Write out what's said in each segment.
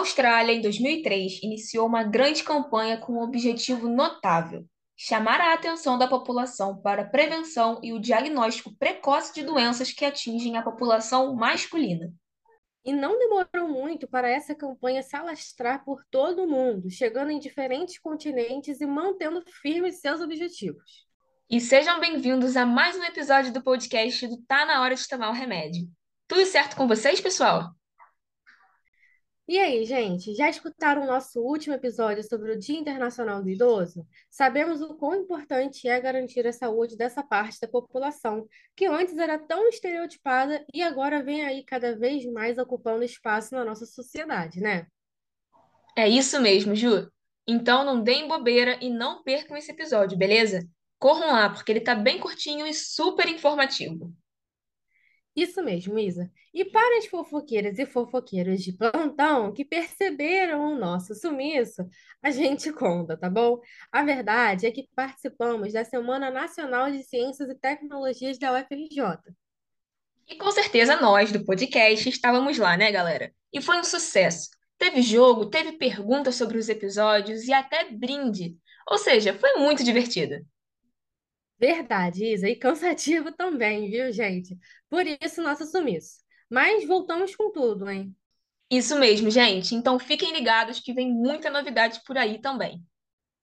Austrália, em 2003, iniciou uma grande campanha com um objetivo notável: chamar a atenção da população para a prevenção e o diagnóstico precoce de doenças que atingem a população masculina. E não demorou muito para essa campanha se alastrar por todo o mundo, chegando em diferentes continentes e mantendo firmes seus objetivos. E sejam bem-vindos a mais um episódio do podcast do Tá na hora de tomar o remédio. Tudo certo com vocês, pessoal? E aí, gente, já escutaram o nosso último episódio sobre o Dia Internacional do Idoso? Sabemos o quão importante é garantir a saúde dessa parte da população, que antes era tão estereotipada e agora vem aí cada vez mais ocupando espaço na nossa sociedade, né? É isso mesmo, Ju. Então não deem bobeira e não percam esse episódio, beleza? Corram lá, porque ele tá bem curtinho e super informativo. Isso mesmo, Isa. E para as fofoqueiras e fofoqueiros de plantão que perceberam o nosso sumiço, a gente conta, tá bom? A verdade é que participamos da Semana Nacional de Ciências e Tecnologias da UFRJ. E com certeza nós, do podcast, estávamos lá, né, galera? E foi um sucesso. Teve jogo, teve perguntas sobre os episódios e até brinde. Ou seja, foi muito divertido. Verdade, Isa, e cansativo também, viu, gente? Por isso, nosso sumiço. Mas voltamos com tudo, hein? Isso mesmo, gente. Então fiquem ligados que vem muita novidade por aí também.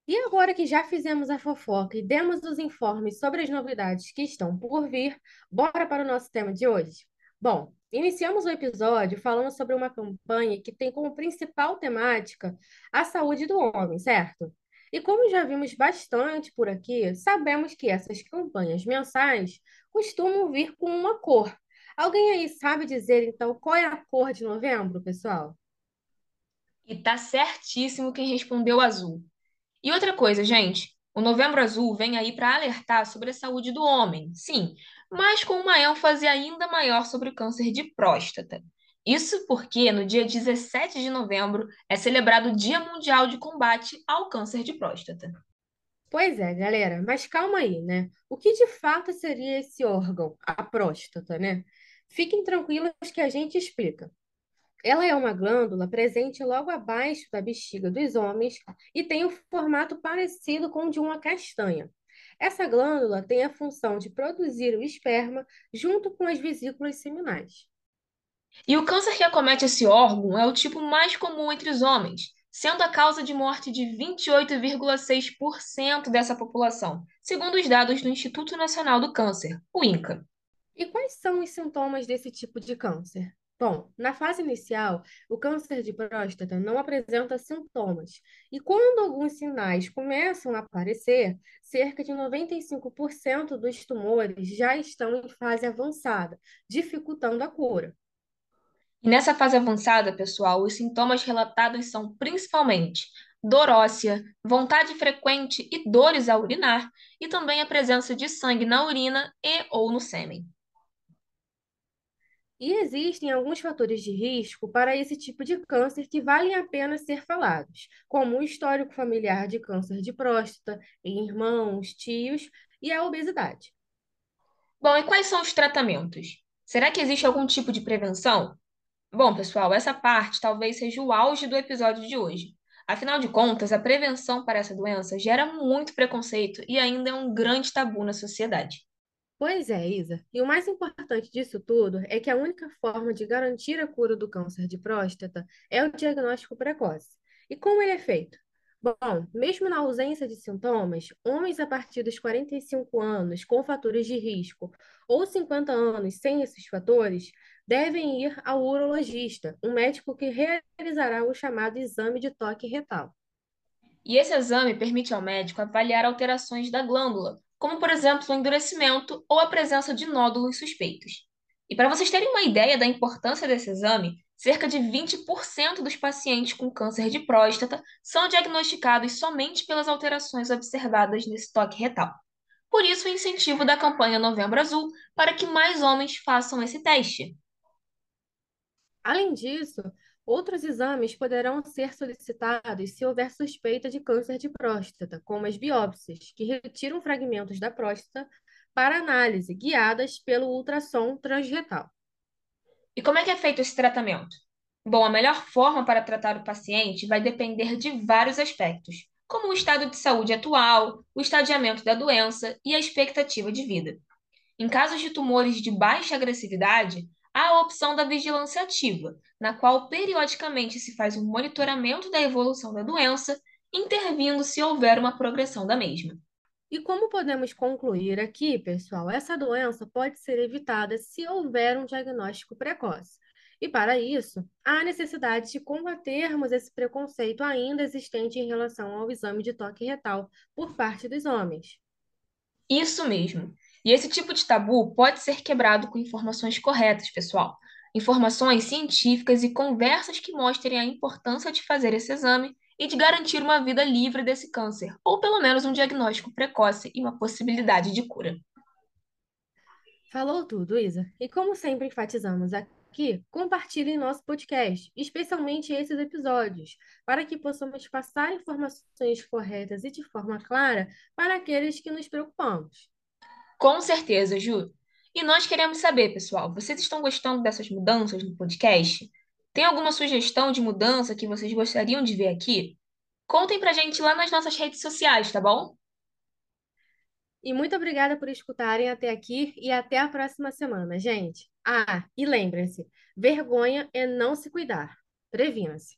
E agora que já fizemos a fofoca e demos os informes sobre as novidades que estão por vir, bora para o nosso tema de hoje? Bom, iniciamos o episódio falando sobre uma campanha que tem como principal temática a saúde do homem, certo? E como já vimos bastante por aqui, sabemos que essas campanhas mensais costumam vir com uma cor. Alguém aí sabe dizer, então, qual é a cor de novembro, pessoal? E tá certíssimo quem respondeu azul. E outra coisa, gente, o Novembro Azul vem aí para alertar sobre a saúde do homem, sim, mas com uma ênfase ainda maior sobre o câncer de próstata. Isso porque no dia 17 de novembro é celebrado o Dia Mundial de Combate ao Câncer de Próstata. Pois é, galera, mas calma aí, né? O que de fato seria esse órgão, a próstata, né? Fiquem tranquilos que a gente explica. Ela é uma glândula presente logo abaixo da bexiga dos homens e tem um formato parecido com o de uma castanha. Essa glândula tem a função de produzir o esperma junto com as vesículas seminais. E o câncer que acomete esse órgão é o tipo mais comum entre os homens, sendo a causa de morte de 28,6% dessa população, segundo os dados do Instituto Nacional do Câncer, o INCA. E quais são os sintomas desse tipo de câncer? Bom, na fase inicial, o câncer de próstata não apresenta sintomas, e quando alguns sinais começam a aparecer, cerca de 95% dos tumores já estão em fase avançada, dificultando a cura. E nessa fase avançada, pessoal, os sintomas relatados são principalmente dor óssea, vontade frequente e dores ao urinar, e também a presença de sangue na urina e ou no sêmen. E existem alguns fatores de risco para esse tipo de câncer que valem a pena ser falados, como o histórico familiar de câncer de próstata em irmãos, tios e a obesidade. Bom, e quais são os tratamentos? Será que existe algum tipo de prevenção? Bom, pessoal, essa parte talvez seja o auge do episódio de hoje. Afinal de contas, a prevenção para essa doença gera muito preconceito e ainda é um grande tabu na sociedade. Pois é, Isa. E o mais importante disso tudo é que a única forma de garantir a cura do câncer de próstata é o diagnóstico precoce. E como ele é feito? Bom, mesmo na ausência de sintomas, homens a partir dos 45 anos com fatores de risco ou 50 anos sem esses fatores devem ir ao urologista, um médico que realizará o chamado exame de toque retal. E esse exame permite ao médico avaliar alterações da glândula, como por exemplo o endurecimento ou a presença de nódulos suspeitos. E para vocês terem uma ideia da importância desse exame, cerca de 20% dos pacientes com câncer de próstata são diagnosticados somente pelas alterações observadas nesse toque retal. Por isso, o incentivo da campanha Novembro Azul para que mais homens façam esse teste. Além disso, outros exames poderão ser solicitados se houver suspeita de câncer de próstata, como as biópsias, que retiram fragmentos da próstata para análise, guiadas pelo ultrassom transretal. E como é que é feito esse tratamento? Bom, a melhor forma para tratar o paciente vai depender de vários aspectos, como o estado de saúde atual, o estadiamento da doença e a expectativa de vida. Em casos de tumores de baixa agressividade, a opção da vigilância ativa, na qual periodicamente se faz um monitoramento da evolução da doença, intervindo se houver uma progressão da mesma. E como podemos concluir aqui, pessoal, essa doença pode ser evitada se houver um diagnóstico precoce. E para isso, há necessidade de combatermos esse preconceito ainda existente em relação ao exame de toque retal por parte dos homens. Isso mesmo. E esse tipo de tabu pode ser quebrado com informações corretas, pessoal. Informações científicas e conversas que mostrem a importância de fazer esse exame e de garantir uma vida livre desse câncer, ou pelo menos um diagnóstico precoce e uma possibilidade de cura. Falou tudo, Isa. E como sempre enfatizamos aqui, compartilhem nosso podcast, especialmente esses episódios, para que possamos passar informações corretas e de forma clara para aqueles que nos preocupamos. Com certeza, Ju. E nós queremos saber, pessoal, vocês estão gostando dessas mudanças no podcast? Tem alguma sugestão de mudança que vocês gostariam de ver aqui? Contem pra gente lá nas nossas redes sociais, tá bom? E muito obrigada por escutarem até aqui e até a próxima semana, gente. Ah, e lembrem-se, vergonha é não se cuidar. Previna-se.